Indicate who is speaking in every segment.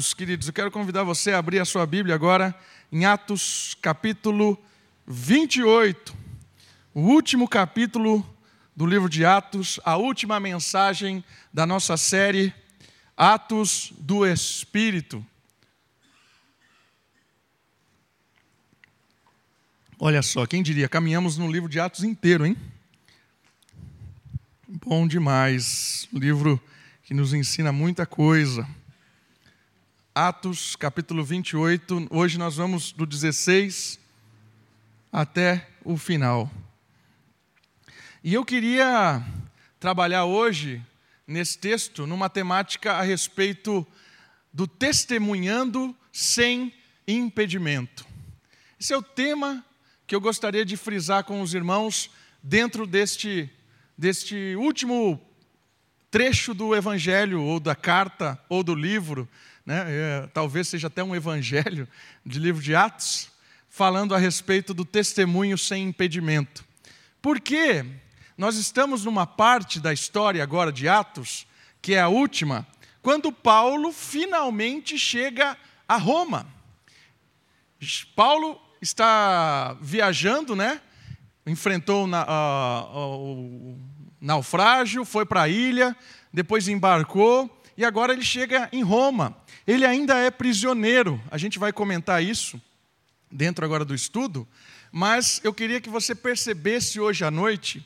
Speaker 1: Queridos, eu quero convidar você a abrir a sua Bíblia agora em Atos capítulo 28, o último capítulo do livro de Atos, a última mensagem da nossa série Atos do Espírito. Olha só, quem diria, caminhamos no livro de Atos inteiro, hein? Bom demais, livro que nos ensina muita coisa. Atos, capítulo 28. Hoje nós vamos do 16 até o final. E eu queria trabalhar hoje, nesse texto, numa temática a respeito do testemunhando sem impedimento. Esse é o tema que eu gostaria de frisar com os irmãos dentro deste, deste último trecho do Evangelho, ou da carta, ou do livro né? É, talvez seja até um evangelho de livro de Atos, falando a respeito do testemunho sem impedimento. Porque nós estamos numa parte da história agora de Atos, que é a última, quando Paulo finalmente chega a Roma. Paulo está viajando, né? enfrentou na, o naufrágio, foi para a ilha, depois embarcou e agora ele chega em Roma. Ele ainda é prisioneiro, a gente vai comentar isso dentro agora do estudo, mas eu queria que você percebesse hoje à noite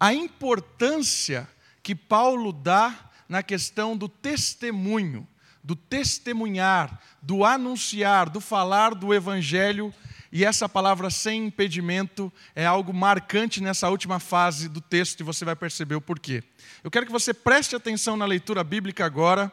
Speaker 1: a importância que Paulo dá na questão do testemunho, do testemunhar, do anunciar, do falar do evangelho e essa palavra sem impedimento é algo marcante nessa última fase do texto e você vai perceber o porquê. Eu quero que você preste atenção na leitura bíblica agora,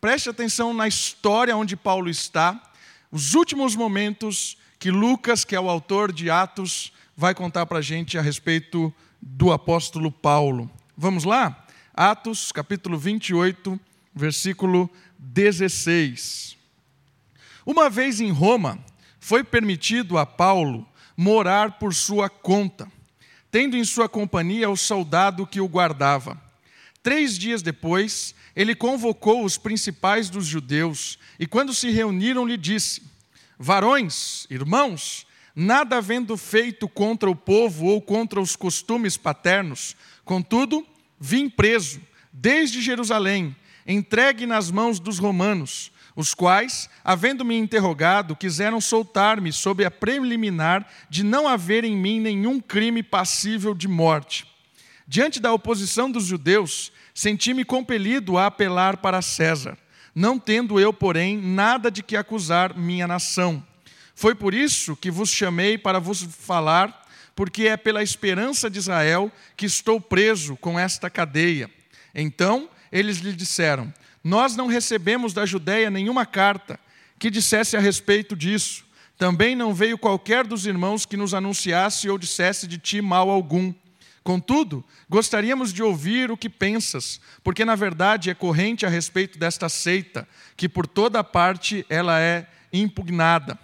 Speaker 1: preste atenção na história onde Paulo está, os últimos momentos que Lucas, que é o autor de Atos, vai contar para a gente a respeito do apóstolo Paulo. Vamos lá? Atos, capítulo 28, versículo 16. Uma vez em Roma, foi permitido a Paulo morar por sua conta, tendo em sua companhia o soldado que o guardava. Três dias depois, ele convocou os principais dos judeus e, quando se reuniram, lhe disse: Varões, irmãos, nada havendo feito contra o povo ou contra os costumes paternos, contudo, vim preso, desde Jerusalém, entregue nas mãos dos romanos os quais, havendo-me interrogado, quiseram soltar-me sob a preliminar de não haver em mim nenhum crime passível de morte. Diante da oposição dos judeus, senti-me compelido a apelar para César, não tendo eu, porém, nada de que acusar minha nação. Foi por isso que vos chamei para vos falar, porque é pela esperança de Israel que estou preso com esta cadeia. Então eles lhe disseram: nós não recebemos da Judéia nenhuma carta que dissesse a respeito disso. Também não veio qualquer dos irmãos que nos anunciasse ou dissesse de ti mal algum. Contudo, gostaríamos de ouvir o que pensas, porque na verdade é corrente a respeito desta seita, que por toda parte ela é impugnada.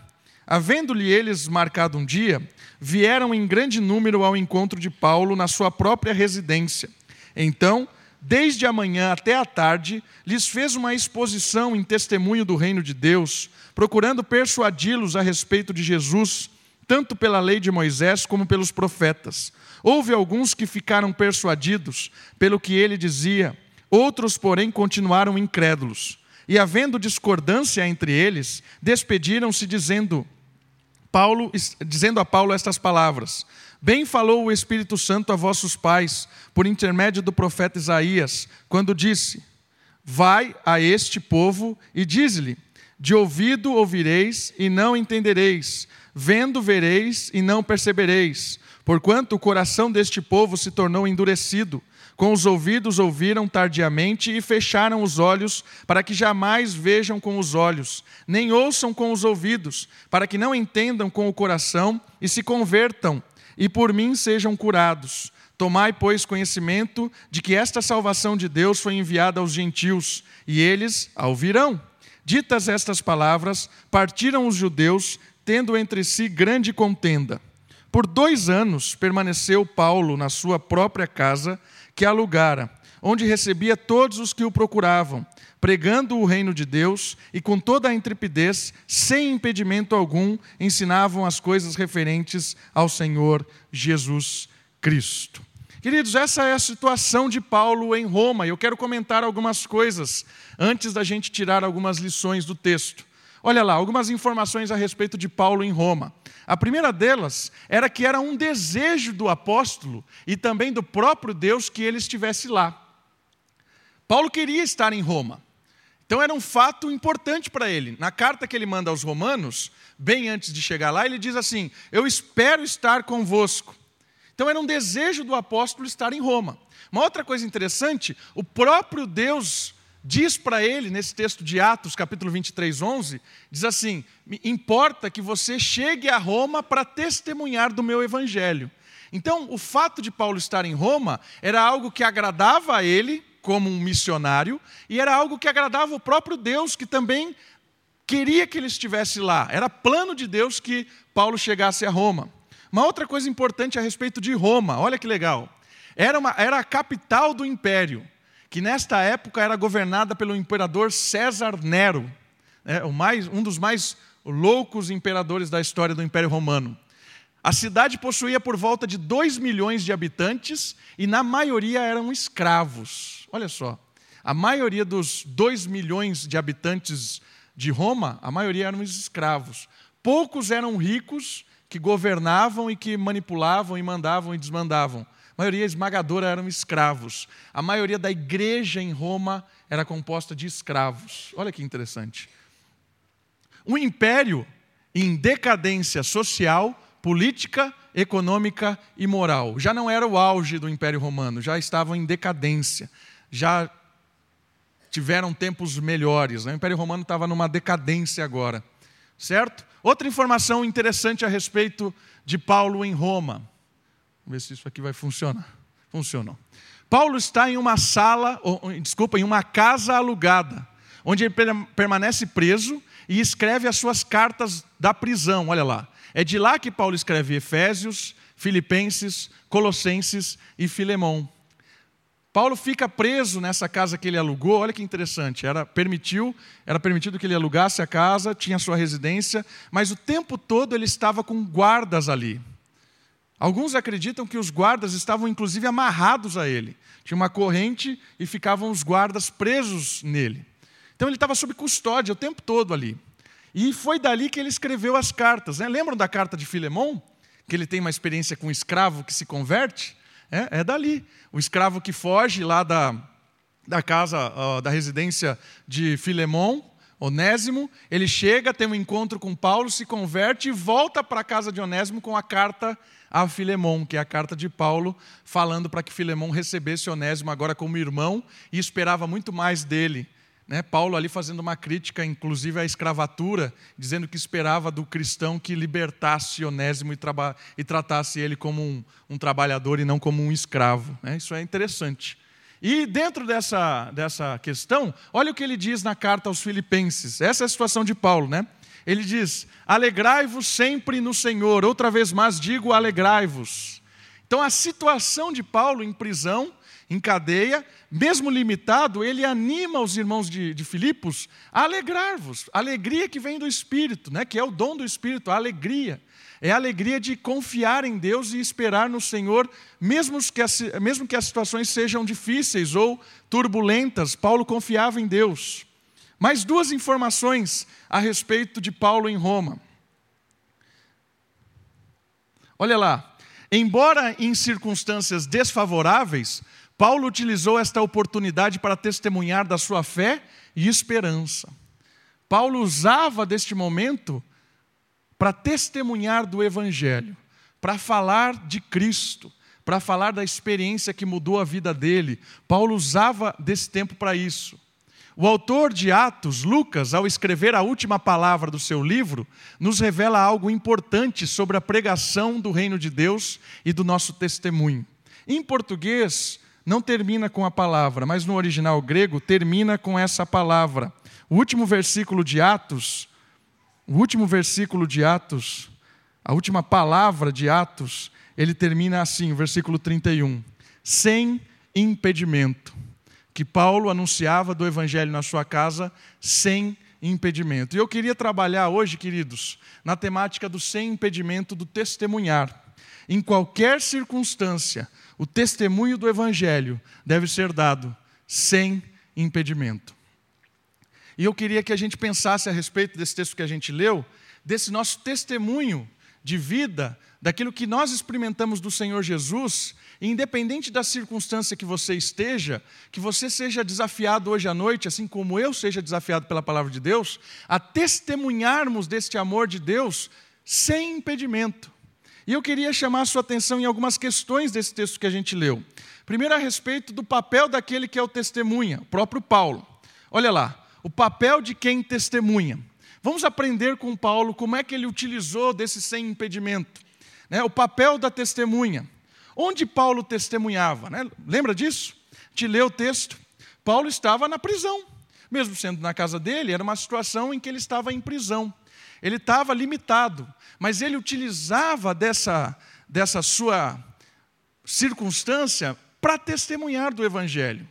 Speaker 1: Havendo-lhe eles marcado um dia, vieram em grande número ao encontro de Paulo na sua própria residência. Então, desde a manhã até a tarde, lhes fez uma exposição em testemunho do reino de Deus, procurando persuadi-los a respeito de Jesus, tanto pela lei de Moisés como pelos profetas. Houve alguns que ficaram persuadidos pelo que ele dizia, outros, porém, continuaram incrédulos. E havendo discordância entre eles, despediram-se dizendo: Paulo, dizendo a Paulo estas palavras: Bem falou o Espírito Santo a vossos pais, por intermédio do profeta Isaías, quando disse: Vai a este povo e diz-lhe: De ouvido ouvireis e não entendereis, vendo vereis e não percebereis, porquanto o coração deste povo se tornou endurecido. Com os ouvidos ouviram tardiamente e fecharam os olhos, para que jamais vejam com os olhos, nem ouçam com os ouvidos, para que não entendam com o coração e se convertam e por mim sejam curados. Tomai, pois, conhecimento de que esta salvação de Deus foi enviada aos gentios, e eles a ouvirão. Ditas estas palavras, partiram os judeus, tendo entre si grande contenda. Por dois anos permaneceu Paulo na sua própria casa, que alugara, onde recebia todos os que o procuravam, pregando o reino de Deus e com toda a intrepidez, sem impedimento algum, ensinavam as coisas referentes ao Senhor Jesus Cristo. Queridos, essa é a situação de Paulo em Roma. Eu quero comentar algumas coisas antes da gente tirar algumas lições do texto. Olha lá, algumas informações a respeito de Paulo em Roma. A primeira delas era que era um desejo do apóstolo e também do próprio Deus que ele estivesse lá. Paulo queria estar em Roma. Então era um fato importante para ele. Na carta que ele manda aos Romanos, bem antes de chegar lá, ele diz assim: Eu espero estar convosco. Então era um desejo do apóstolo estar em Roma. Uma outra coisa interessante, o próprio Deus diz para ele, nesse texto de Atos, capítulo 23, 11, diz assim: Importa que você chegue a Roma para testemunhar do meu evangelho. Então, o fato de Paulo estar em Roma era algo que agradava a ele, como um missionário, e era algo que agradava o próprio Deus, que também queria que ele estivesse lá. Era plano de Deus que Paulo chegasse a Roma. Uma outra coisa importante a respeito de Roma, olha que legal. Era, uma, era a capital do império que nesta época era governada pelo imperador César Nero, né, o mais, um dos mais loucos imperadores da história do Império Romano. A cidade possuía por volta de 2 milhões de habitantes e, na maioria, eram escravos. Olha só, a maioria dos 2 milhões de habitantes de Roma, a maioria eram escravos. Poucos eram ricos que governavam e que manipulavam e mandavam e desmandavam. A maioria esmagadora eram escravos. A maioria da igreja em Roma era composta de escravos. Olha que interessante. Um império em decadência social, política, econômica e moral. Já não era o auge do Império Romano, já estavam em decadência. Já tiveram tempos melhores. Né? O Império Romano estava numa decadência agora. Certo? Outra informação interessante a respeito de Paulo em Roma. Vamos ver se isso aqui vai funcionar. Funcionou. Paulo está em uma sala, ou, desculpa, em uma casa alugada, onde ele permanece preso e escreve as suas cartas da prisão. Olha lá. É de lá que Paulo escreve Efésios, Filipenses, Colossenses e Filemão. Paulo fica preso nessa casa que ele alugou. Olha que interessante. Era permitiu, era permitido que ele alugasse a casa, tinha sua residência, mas o tempo todo ele estava com guardas ali. Alguns acreditam que os guardas estavam inclusive amarrados a ele. Tinha uma corrente e ficavam os guardas presos nele. Então ele estava sob custódia o tempo todo ali. E foi dali que ele escreveu as cartas. Né? Lembram da carta de Filemão? Que ele tem uma experiência com um escravo que se converte? É, é dali. O escravo que foge lá da, da casa, uh, da residência de Filemão, Onésimo, ele chega, tem um encontro com Paulo, se converte e volta para a casa de Onésimo com a carta a Filemão, que é a carta de Paulo, falando para que Filemão recebesse Onésimo agora como irmão e esperava muito mais dele. Né? Paulo ali fazendo uma crítica, inclusive, à escravatura, dizendo que esperava do cristão que libertasse Onésimo e, e tratasse ele como um, um, trabalhador e não como um escravo. Né? Isso é interessante. E dentro dessa, dessa questão, olha o que ele diz na carta aos Filipenses. Essa é a situação de Paulo, né? Ele diz: Alegrai-vos sempre no Senhor. Outra vez mais digo: alegrai-vos. Então, a situação de Paulo em prisão, em cadeia, mesmo limitado, ele anima os irmãos de, de Filipos a alegrar-vos. Alegria que vem do Espírito, né? que é o dom do Espírito, a alegria. É a alegria de confiar em Deus e esperar no Senhor, mesmo que, as, mesmo que as situações sejam difíceis ou turbulentas. Paulo confiava em Deus. Mais duas informações a respeito de Paulo em Roma. Olha lá, embora em circunstâncias desfavoráveis, Paulo utilizou esta oportunidade para testemunhar da sua fé e esperança. Paulo usava deste momento para testemunhar do Evangelho, para falar de Cristo, para falar da experiência que mudou a vida dele. Paulo usava desse tempo para isso. O autor de Atos, Lucas, ao escrever a última palavra do seu livro, nos revela algo importante sobre a pregação do reino de Deus e do nosso testemunho. Em português, não termina com a palavra, mas no original grego termina com essa palavra. O último versículo de Atos, o último versículo de Atos, a última palavra de Atos, ele termina assim, versículo 31. Sem impedimento. que Paulo anunciava do evangelho na sua casa sem impedimento. E eu queria trabalhar hoje, queridos, na temática do sem impedimento do testemunhar. Em qualquer circunstância, o testemunho do evangelho deve ser dado sem impedimento. E eu queria que a gente pensasse a respeito desse texto que a gente leu, desse nosso testemunho de vida, daquilo que nós experimentamos do Senhor Jesus, independente da circunstância que você esteja, que você seja desafiado hoje à noite, assim como eu seja desafiado pela palavra de Deus, a testemunharmos deste amor de Deus sem impedimento. E eu queria chamar a sua atenção em algumas questões desse texto que a gente leu. Primeiro, a respeito do papel daquele que é o testemunha, o próprio Paulo. Olha lá, o papel de quem testemunha. Vamos aprender com Paulo como é que ele utilizou desse sem impedimento. Né? O papel da testemunha. Onde Paulo testemunhava? Né? Lembra disso? Te leu o texto. Paulo estava na prisão. Mesmo sendo na casa dele, era uma situação em que ele estava em prisão. Ele estava limitado, mas ele utilizava dessa, dessa sua circunstância para testemunhar do Evangelho.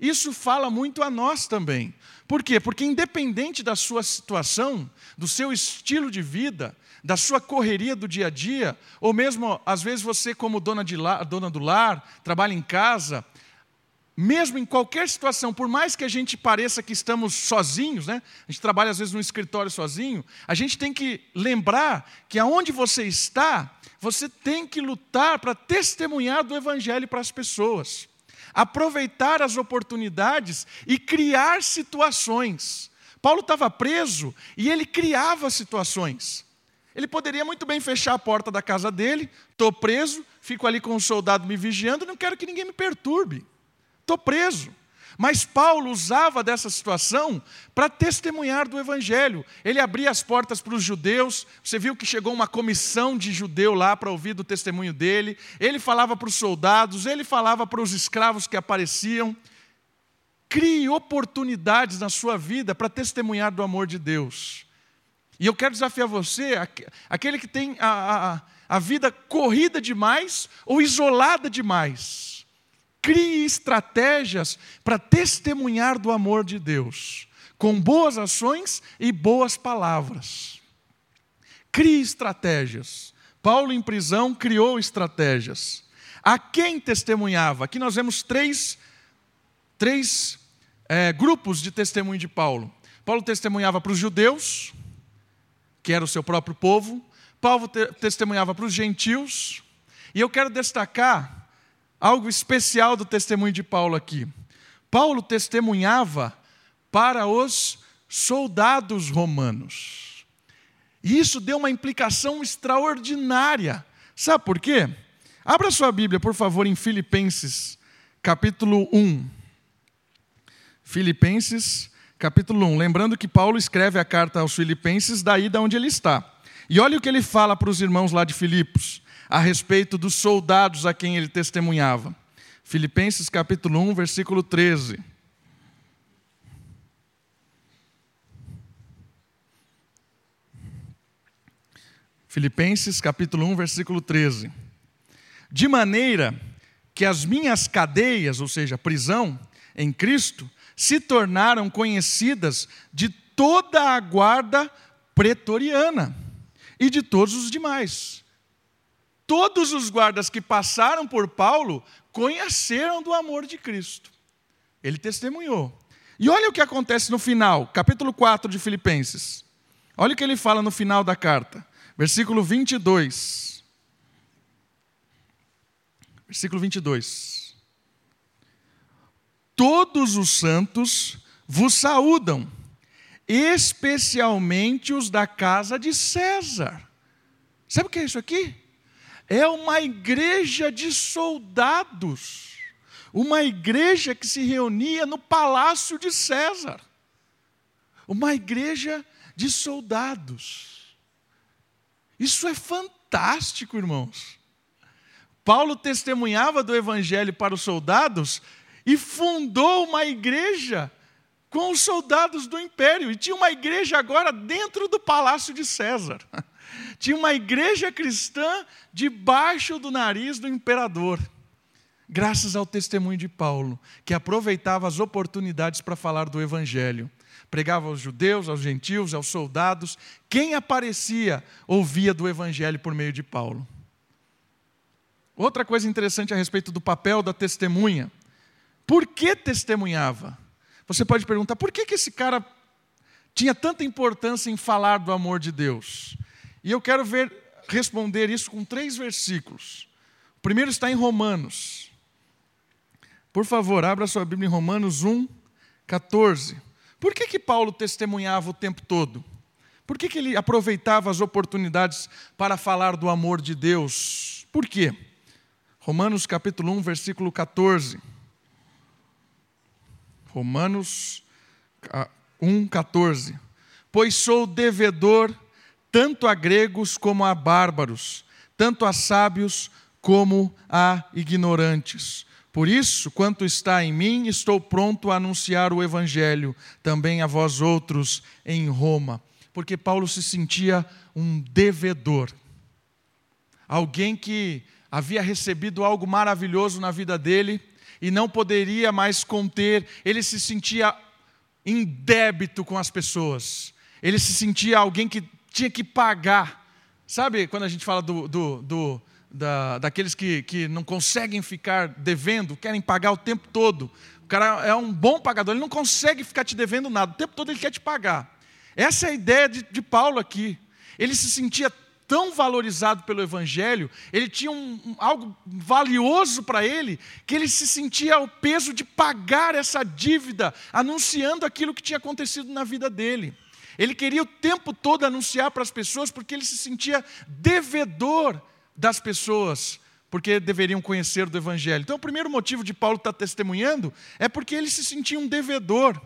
Speaker 1: Isso fala muito a nós também. Por quê? Porque, independente da sua situação, do seu estilo de vida, da sua correria do dia a dia, ou mesmo, às vezes, você, como dona, de lar, dona do lar, trabalha em casa, mesmo em qualquer situação, por mais que a gente pareça que estamos sozinhos, né? a gente trabalha às vezes no escritório sozinho, a gente tem que lembrar que aonde você está, você tem que lutar para testemunhar do Evangelho para as pessoas aproveitar as oportunidades e criar situações. Paulo estava preso e ele criava situações. Ele poderia muito bem fechar a porta da casa dele, estou preso, fico ali com um soldado me vigiando, não quero que ninguém me perturbe. Estou preso. Mas Paulo usava dessa situação para testemunhar do Evangelho. Ele abria as portas para os judeus. Você viu que chegou uma comissão de judeu lá para ouvir do testemunho dele. Ele falava para os soldados, ele falava para os escravos que apareciam. Crie oportunidades na sua vida para testemunhar do amor de Deus. E eu quero desafiar você, aquele que tem a, a, a vida corrida demais ou isolada demais Crie estratégias para testemunhar do amor de Deus, com boas ações e boas palavras. Crie estratégias. Paulo, em prisão, criou estratégias. A quem testemunhava? Aqui nós vemos três, três é, grupos de testemunho de Paulo. Paulo testemunhava para os judeus, que era o seu próprio povo. Paulo te testemunhava para os gentios. E eu quero destacar algo especial do testemunho de Paulo aqui. Paulo testemunhava para os soldados romanos. E isso deu uma implicação extraordinária. Sabe por quê? Abra sua Bíblia, por favor, em Filipenses, capítulo 1. Filipenses, capítulo 1. Lembrando que Paulo escreve a carta aos Filipenses daí da onde ele está. E olha o que ele fala para os irmãos lá de Filipos a respeito dos soldados a quem ele testemunhava. Filipenses capítulo 1, versículo 13. Filipenses capítulo 1, versículo 13. De maneira que as minhas cadeias, ou seja, prisão em Cristo, se tornaram conhecidas de toda a guarda pretoriana e de todos os demais todos os guardas que passaram por Paulo conheceram do amor de Cristo. Ele testemunhou. E olha o que acontece no final, capítulo 4 de Filipenses. Olha o que ele fala no final da carta, versículo 22. Versículo 22. Todos os santos vos saúdam, especialmente os da casa de César. Sabe o que é isso aqui? É uma igreja de soldados, uma igreja que se reunia no palácio de César, uma igreja de soldados. Isso é fantástico, irmãos. Paulo testemunhava do evangelho para os soldados e fundou uma igreja com os soldados do império. E tinha uma igreja agora dentro do palácio de César. Tinha uma igreja cristã debaixo do nariz do imperador. graças ao testemunho de Paulo, que aproveitava as oportunidades para falar do Evangelho. Pregava aos judeus, aos gentios, aos soldados. Quem aparecia ouvia do Evangelho por meio de Paulo. Outra coisa interessante a respeito do papel da testemunha. Por que testemunhava? Você pode perguntar, por que, que esse cara tinha tanta importância em falar do amor de Deus? E eu quero ver responder isso com três versículos. O primeiro está em Romanos. Por favor, abra sua Bíblia em Romanos 1, 14. Por que, que Paulo testemunhava o tempo todo? Por que, que ele aproveitava as oportunidades para falar do amor de Deus? Por quê? Romanos capítulo 1, versículo 14. Romanos 1, 14. Pois sou devedor tanto a gregos como a bárbaros, tanto a sábios como a ignorantes. Por isso, quanto está em mim, estou pronto a anunciar o evangelho também a vós outros em Roma. Porque Paulo se sentia um devedor. Alguém que havia recebido algo maravilhoso na vida dele e não poderia mais conter, ele se sentia em débito com as pessoas, ele se sentia alguém que tinha que pagar. Sabe quando a gente fala do, do, do da, daqueles que, que não conseguem ficar devendo, querem pagar o tempo todo? O cara é um bom pagador, ele não consegue ficar te devendo nada, o tempo todo ele quer te pagar. Essa é a ideia de, de Paulo aqui. Ele se sentia tão valorizado pelo Evangelho, ele tinha um, um, algo valioso para ele, que ele se sentia o peso de pagar essa dívida, anunciando aquilo que tinha acontecido na vida dele. Ele queria o tempo todo anunciar para as pessoas, porque ele se sentia devedor das pessoas, porque deveriam conhecer do Evangelho. Então, o primeiro motivo de Paulo estar testemunhando é porque ele se sentia um devedor.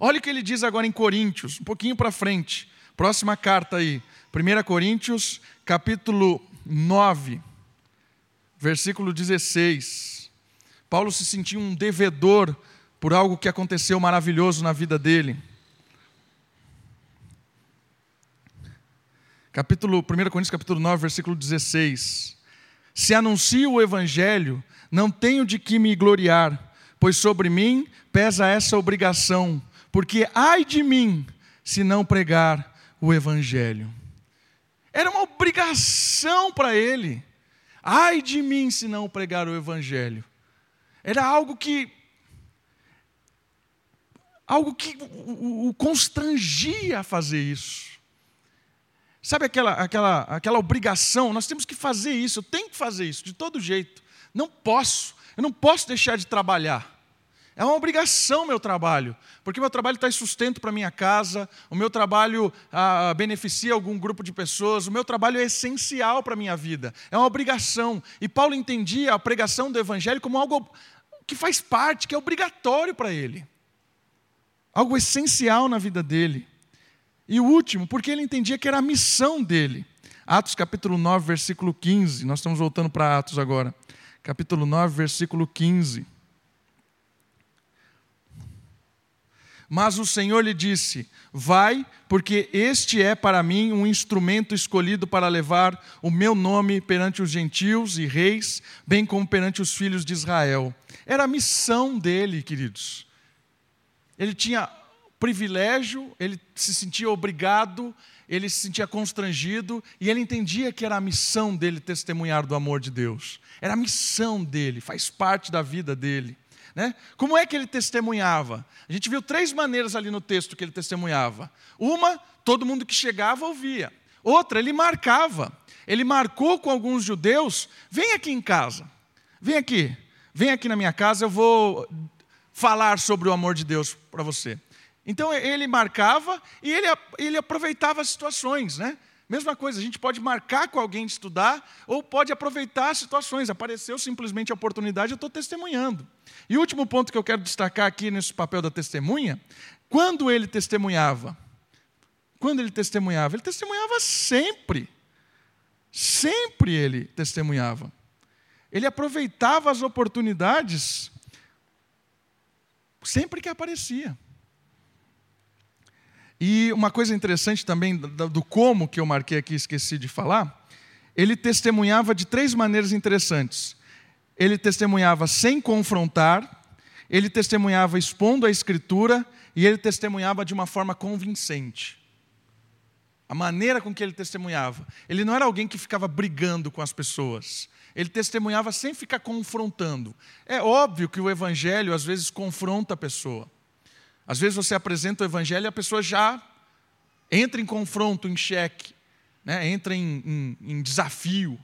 Speaker 1: Olha o que ele diz agora em Coríntios, um pouquinho para frente. Próxima carta aí. 1 Coríntios, capítulo 9, versículo 16. Paulo se sentia um devedor por algo que aconteceu maravilhoso na vida dele. Capítulo 1 Coríntios capítulo 9, versículo 16. Se anuncio o evangelho, não tenho de que me gloriar, pois sobre mim pesa essa obrigação, porque ai de mim se não pregar o evangelho. Era uma obrigação para ele. Ai de mim se não pregar o evangelho. Era algo que algo que o, constrangia a fazer isso. Sabe aquela, aquela, aquela obrigação? Nós temos que fazer isso, eu tenho que fazer isso, de todo jeito. Não posso, eu não posso deixar de trabalhar. É uma obrigação meu trabalho, porque meu trabalho traz sustento para minha casa, o meu trabalho ah, beneficia algum grupo de pessoas, o meu trabalho é essencial para minha vida, é uma obrigação. E Paulo entendia a pregação do Evangelho como algo que faz parte, que é obrigatório para ele, algo essencial na vida dele. E o último, porque ele entendia que era a missão dele. Atos capítulo 9, versículo 15, nós estamos voltando para Atos agora. Capítulo 9, versículo 15. Mas o Senhor lhe disse: Vai, porque este é para mim um instrumento escolhido para levar o meu nome perante os gentios e reis, bem como perante os filhos de Israel. Era a missão dele, queridos. Ele tinha privilégio, ele se sentia obrigado, ele se sentia constrangido e ele entendia que era a missão dele testemunhar do amor de Deus. Era a missão dele, faz parte da vida dele. Né? Como é que ele testemunhava? A gente viu três maneiras ali no texto que ele testemunhava. Uma, todo mundo que chegava ouvia. Outra, ele marcava. Ele marcou com alguns judeus: vem aqui em casa, vem aqui, vem aqui na minha casa, eu vou falar sobre o amor de Deus para você. Então ele marcava e ele, ele aproveitava as situações, né? Mesma coisa, a gente pode marcar com alguém de estudar ou pode aproveitar as situações. Apareceu simplesmente a oportunidade, eu estou testemunhando. E o último ponto que eu quero destacar aqui nesse papel da testemunha, quando ele testemunhava, quando ele testemunhava, ele testemunhava sempre. Sempre ele testemunhava. Ele aproveitava as oportunidades sempre que aparecia. E uma coisa interessante também do como que eu marquei aqui, esqueci de falar, ele testemunhava de três maneiras interessantes. ele testemunhava sem confrontar, ele testemunhava expondo a Escritura e ele testemunhava de uma forma convincente. A maneira com que ele testemunhava. Ele não era alguém que ficava brigando com as pessoas. Ele testemunhava sem ficar confrontando. É óbvio que o evangelho às vezes confronta a pessoa. Às vezes você apresenta o evangelho e a pessoa já entra em confronto, em xeque, né? entra em, em, em desafio.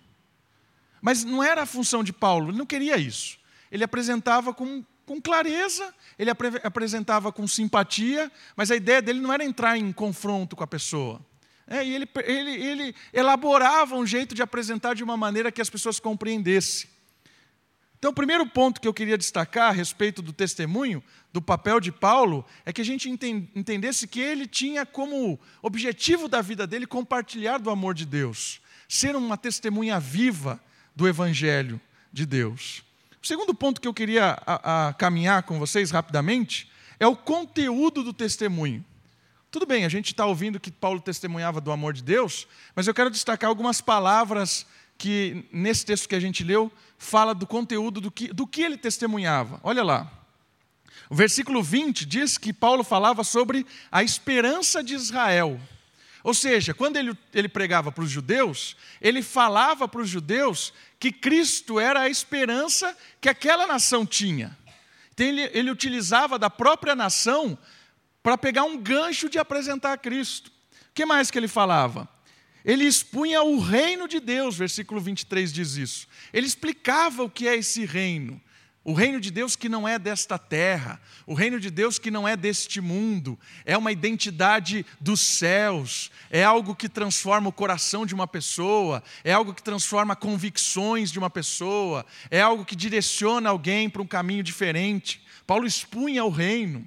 Speaker 1: Mas não era a função de Paulo, ele não queria isso. Ele apresentava com, com clareza, ele apre, apresentava com simpatia, mas a ideia dele não era entrar em confronto com a pessoa. É, e ele, ele, ele elaborava um jeito de apresentar de uma maneira que as pessoas compreendessem. Então, o primeiro ponto que eu queria destacar a respeito do testemunho, do papel de Paulo, é que a gente entendesse que ele tinha como objetivo da vida dele compartilhar do amor de Deus, ser uma testemunha viva do Evangelho de Deus. O segundo ponto que eu queria a, a, caminhar com vocês rapidamente é o conteúdo do testemunho. Tudo bem, a gente está ouvindo que Paulo testemunhava do amor de Deus, mas eu quero destacar algumas palavras que, nesse texto que a gente leu, fala do conteúdo do que, do que ele testemunhava. Olha lá. O versículo 20 diz que Paulo falava sobre a esperança de Israel. Ou seja, quando ele, ele pregava para os judeus, ele falava para os judeus que Cristo era a esperança que aquela nação tinha. Então ele, ele utilizava da própria nação para pegar um gancho de apresentar a Cristo. O que mais que ele falava? Ele expunha o reino de Deus, versículo 23 diz isso. Ele explicava o que é esse reino. O reino de Deus que não é desta terra, o reino de Deus que não é deste mundo, é uma identidade dos céus, é algo que transforma o coração de uma pessoa, é algo que transforma convicções de uma pessoa, é algo que direciona alguém para um caminho diferente. Paulo expunha o reino.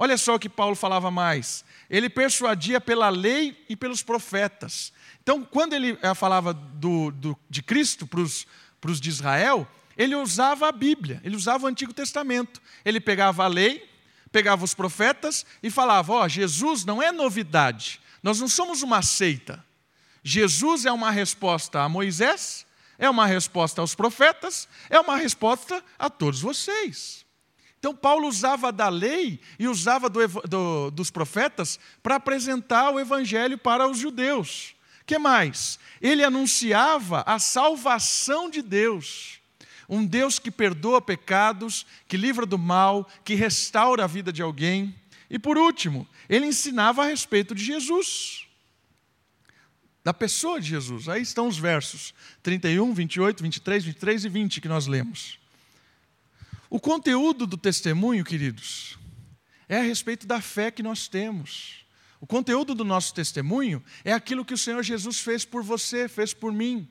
Speaker 1: Olha só o que Paulo falava mais. Ele persuadia pela lei e pelos profetas. Então, quando ele eh, falava do, do, de Cristo para os de Israel, ele usava a Bíblia, ele usava o Antigo Testamento. Ele pegava a lei, pegava os profetas e falava: Ó, oh, Jesus não é novidade, nós não somos uma seita. Jesus é uma resposta a Moisés, é uma resposta aos profetas, é uma resposta a todos vocês. Então, Paulo usava da lei e usava do, do, dos profetas para apresentar o evangelho para os judeus que mais? Ele anunciava a salvação de Deus. Um Deus que perdoa pecados, que livra do mal, que restaura a vida de alguém. E por último, ele ensinava a respeito de Jesus, da pessoa de Jesus. Aí estão os versos 31, 28, 23, 23 e 20 que nós lemos. O conteúdo do testemunho, queridos, é a respeito da fé que nós temos. O conteúdo do nosso testemunho é aquilo que o Senhor Jesus fez por você, fez por mim.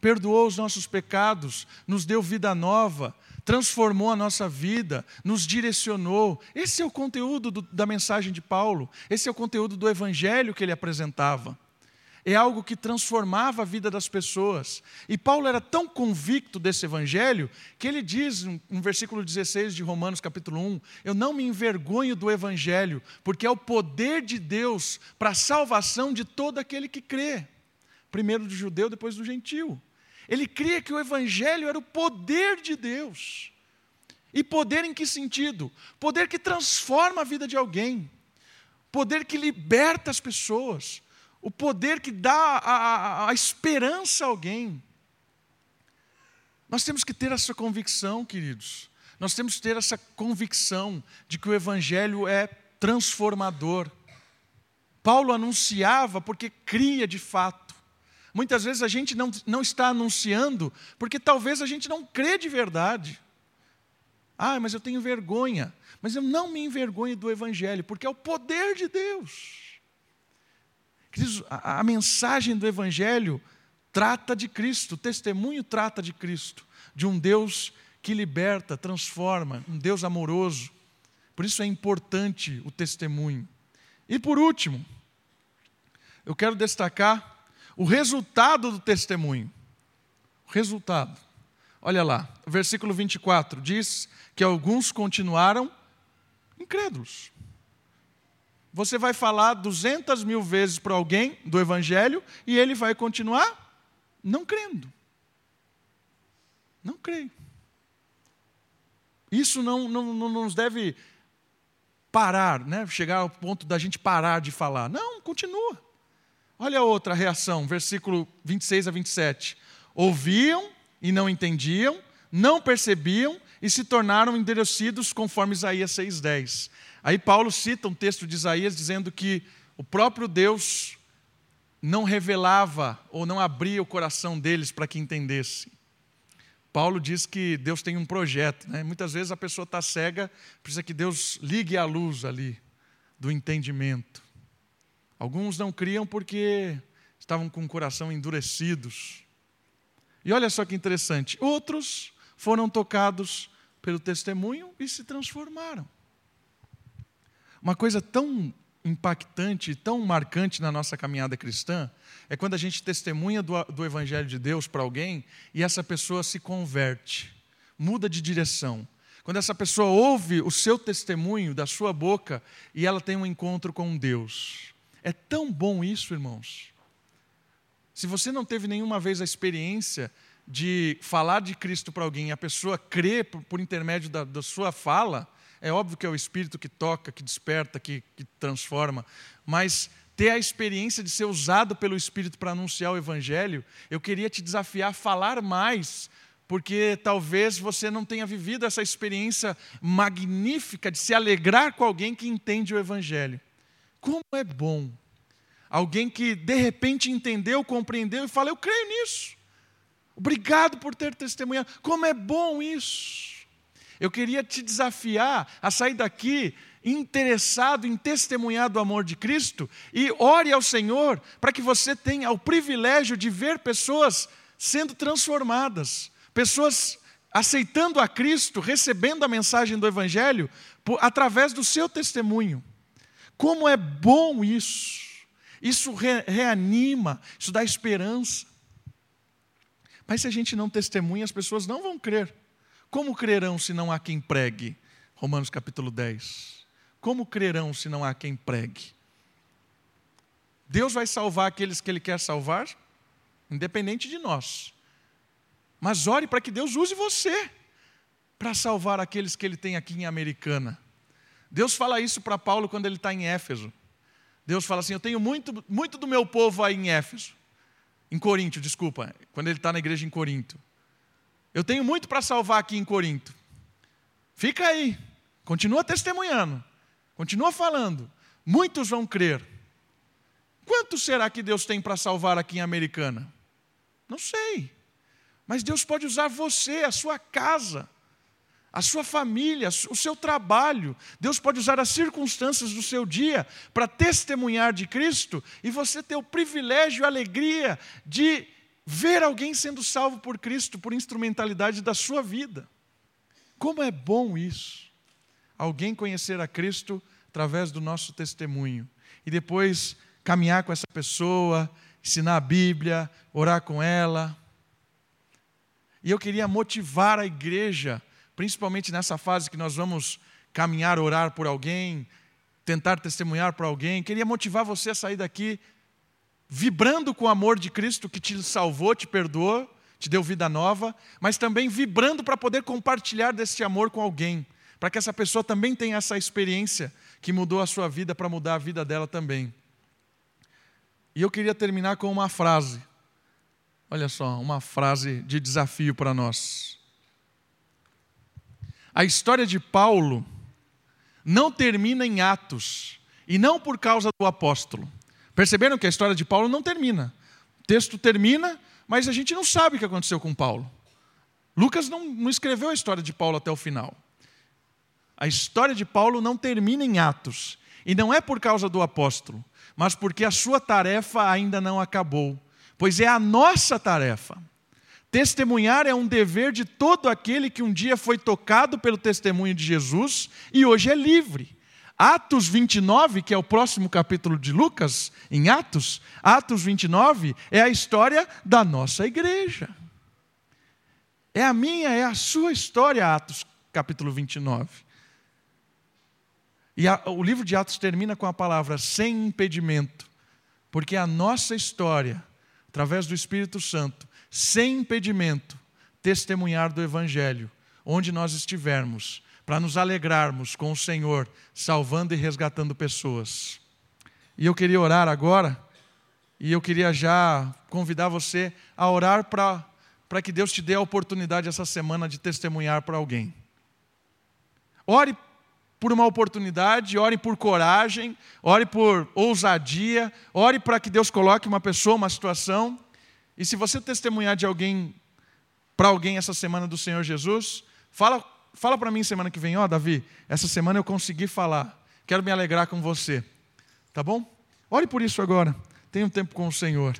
Speaker 1: Perdoou os nossos pecados, nos deu vida nova, transformou a nossa vida, nos direcionou. Esse é o conteúdo do, da mensagem de Paulo, esse é o conteúdo do evangelho que ele apresentava é algo que transformava a vida das pessoas. E Paulo era tão convicto desse evangelho que ele diz no versículo 16 de Romanos, capítulo 1: Eu não me envergonho do evangelho, porque é o poder de Deus para a salvação de todo aquele que crê. Primeiro do judeu, depois do gentil. Ele cria que o evangelho era o poder de Deus. E poder em que sentido? Poder que transforma a vida de alguém. Poder que liberta as pessoas o poder que dá a, a, a, esperança a alguém. Nós temos que ter essa convicção, queridos. Nós temos que ter essa convicção de que o Evangelho é transformador. Paulo anunciava porque cria de fato. Muitas vezes a gente não, não está anunciando porque talvez a gente não crê de verdade. Ah, mas eu tenho vergonha. Mas eu não me envergonho do Evangelho, porque é o poder de Deus. A, a mensagem do Evangelho trata de Cristo, o testemunho trata de Cristo, de um Deus que liberta, transforma, um Deus amoroso. Por isso é importante o testemunho. E por último, eu quero destacar o resultado do testemunho. O resultado. Olha lá, versículo 24 diz que alguns continuaram incrédulos. Você vai falar 200 mil vezes para alguém do Evangelho e ele vai continuar não crendo. Não creio. Isso não, não, não nos deve parar, né? chegar ao ponto da gente parar de falar. Não, continua. Olha a outra reação, versículo 26 a 27. Ouviam e não entendiam, não percebiam e se tornaram endurecidos conforme Isaías 6,10. Aí Paulo cita um texto de Isaías dizendo que o próprio Deus não revelava ou não abria o coração deles para que entendessem. Paulo diz que Deus tem um projeto. Né? Muitas vezes a pessoa está cega, precisa que Deus ligue a luz ali do entendimento. Alguns não criam porque estavam com o coração endurecidos. E olha só que interessante: outros foram tocados pelo testemunho e se transformaram. Uma coisa tão impactante, tão marcante na nossa caminhada cristã, é quando a gente testemunha do, do Evangelho de Deus para alguém e essa pessoa se converte, muda de direção. Quando essa pessoa ouve o seu testemunho da sua boca e ela tem um encontro com Deus. É tão bom isso, irmãos. Se você não teve nenhuma vez a experiência de falar de Cristo para alguém e a pessoa crê por, intermédio da, da sua fala, é óbvio que é o Espírito que toca, que desperta, que, que transforma, mas ter a experiência de ser usado pelo Espírito para anunciar o Evangelho, eu queria te desafiar a falar mais, porque talvez você não tenha vivido essa experiência magnífica de se alegrar com alguém que entende o Evangelho. Como é bom alguém que de repente entendeu, compreendeu e fala: Eu creio nisso. Obrigado por ter testemunhado. Como é bom isso. Eu queria te desafiar a sair daqui interessado em testemunhar do amor de Cristo e ore ao Senhor para que você tenha o privilégio de ver pessoas sendo transformadas, pessoas aceitando a Cristo, recebendo a mensagem do Evangelho por, através do seu testemunho. Como é bom isso! Isso re, reanima, isso dá esperança. Mas se a gente não testemunha, as pessoas não vão crer. Como crerão se não há quem pregue? Romanos capítulo 10. Como crerão se não há quem pregue? Deus vai salvar aqueles que Ele quer salvar, independente de nós. Mas ore para que Deus use você para salvar aqueles que Ele tem aqui em Americana. Deus fala isso para Paulo quando ele está em Éfeso. Deus fala assim: Eu tenho muito, muito do meu povo aí em Éfeso. Em Corinto, desculpa, quando ele está na igreja em Corinto. Eu tenho muito para salvar aqui em Corinto. Fica aí, continua testemunhando, continua falando. Muitos vão crer. Quanto será que Deus tem para salvar aqui em Americana? Não sei. Mas Deus pode usar você, a sua casa, a sua família, o seu trabalho. Deus pode usar as circunstâncias do seu dia para testemunhar de Cristo e você ter o privilégio e a alegria de ver alguém sendo salvo por Cristo por instrumentalidade da sua vida. Como é bom isso! Alguém conhecer a Cristo através do nosso testemunho e depois caminhar com essa pessoa, ensinar a Bíblia, orar com ela. E eu queria motivar a igreja, principalmente nessa fase que nós vamos caminhar, orar por alguém, tentar testemunhar por alguém, queria motivar você a sair daqui vibrando com o amor de Cristo que te salvou, te perdoou, te deu vida nova, mas também vibrando para poder compartilhar desse amor com alguém, para que essa pessoa também tenha essa experiência que mudou a sua vida para mudar a vida dela também. E eu queria terminar com uma frase. Olha só, uma frase de desafio para nós. A história de Paulo não termina em Atos, e não por causa do apóstolo Perceberam que a história de Paulo não termina. O texto termina, mas a gente não sabe o que aconteceu com Paulo. Lucas não, não escreveu a história de Paulo até o final. A história de Paulo não termina em Atos. E não é por causa do apóstolo, mas porque a sua tarefa ainda não acabou. Pois é a nossa tarefa. Testemunhar é um dever de todo aquele que um dia foi tocado pelo testemunho de Jesus e hoje é livre. Atos 29, que é o próximo capítulo de Lucas, em Atos, Atos 29 é a história da nossa igreja. É a minha, é a sua história, Atos capítulo 29. E a, o livro de Atos termina com a palavra sem impedimento, porque a nossa história, através do Espírito Santo, sem impedimento, testemunhar do Evangelho, onde nós estivermos, para nos alegrarmos com o Senhor, salvando e resgatando pessoas. E eu queria orar agora, e eu queria já convidar você a orar para que Deus te dê a oportunidade essa semana de testemunhar para alguém. Ore por uma oportunidade, ore por coragem, ore por ousadia, ore para que Deus coloque uma pessoa, uma situação. E se você testemunhar de alguém para alguém essa semana do Senhor Jesus, fala, fala para mim semana que vem, ó, oh, Davi, essa semana eu consegui falar. Quero me alegrar com você. Tá bom? Ore por isso agora. Tenha um tempo com o Senhor.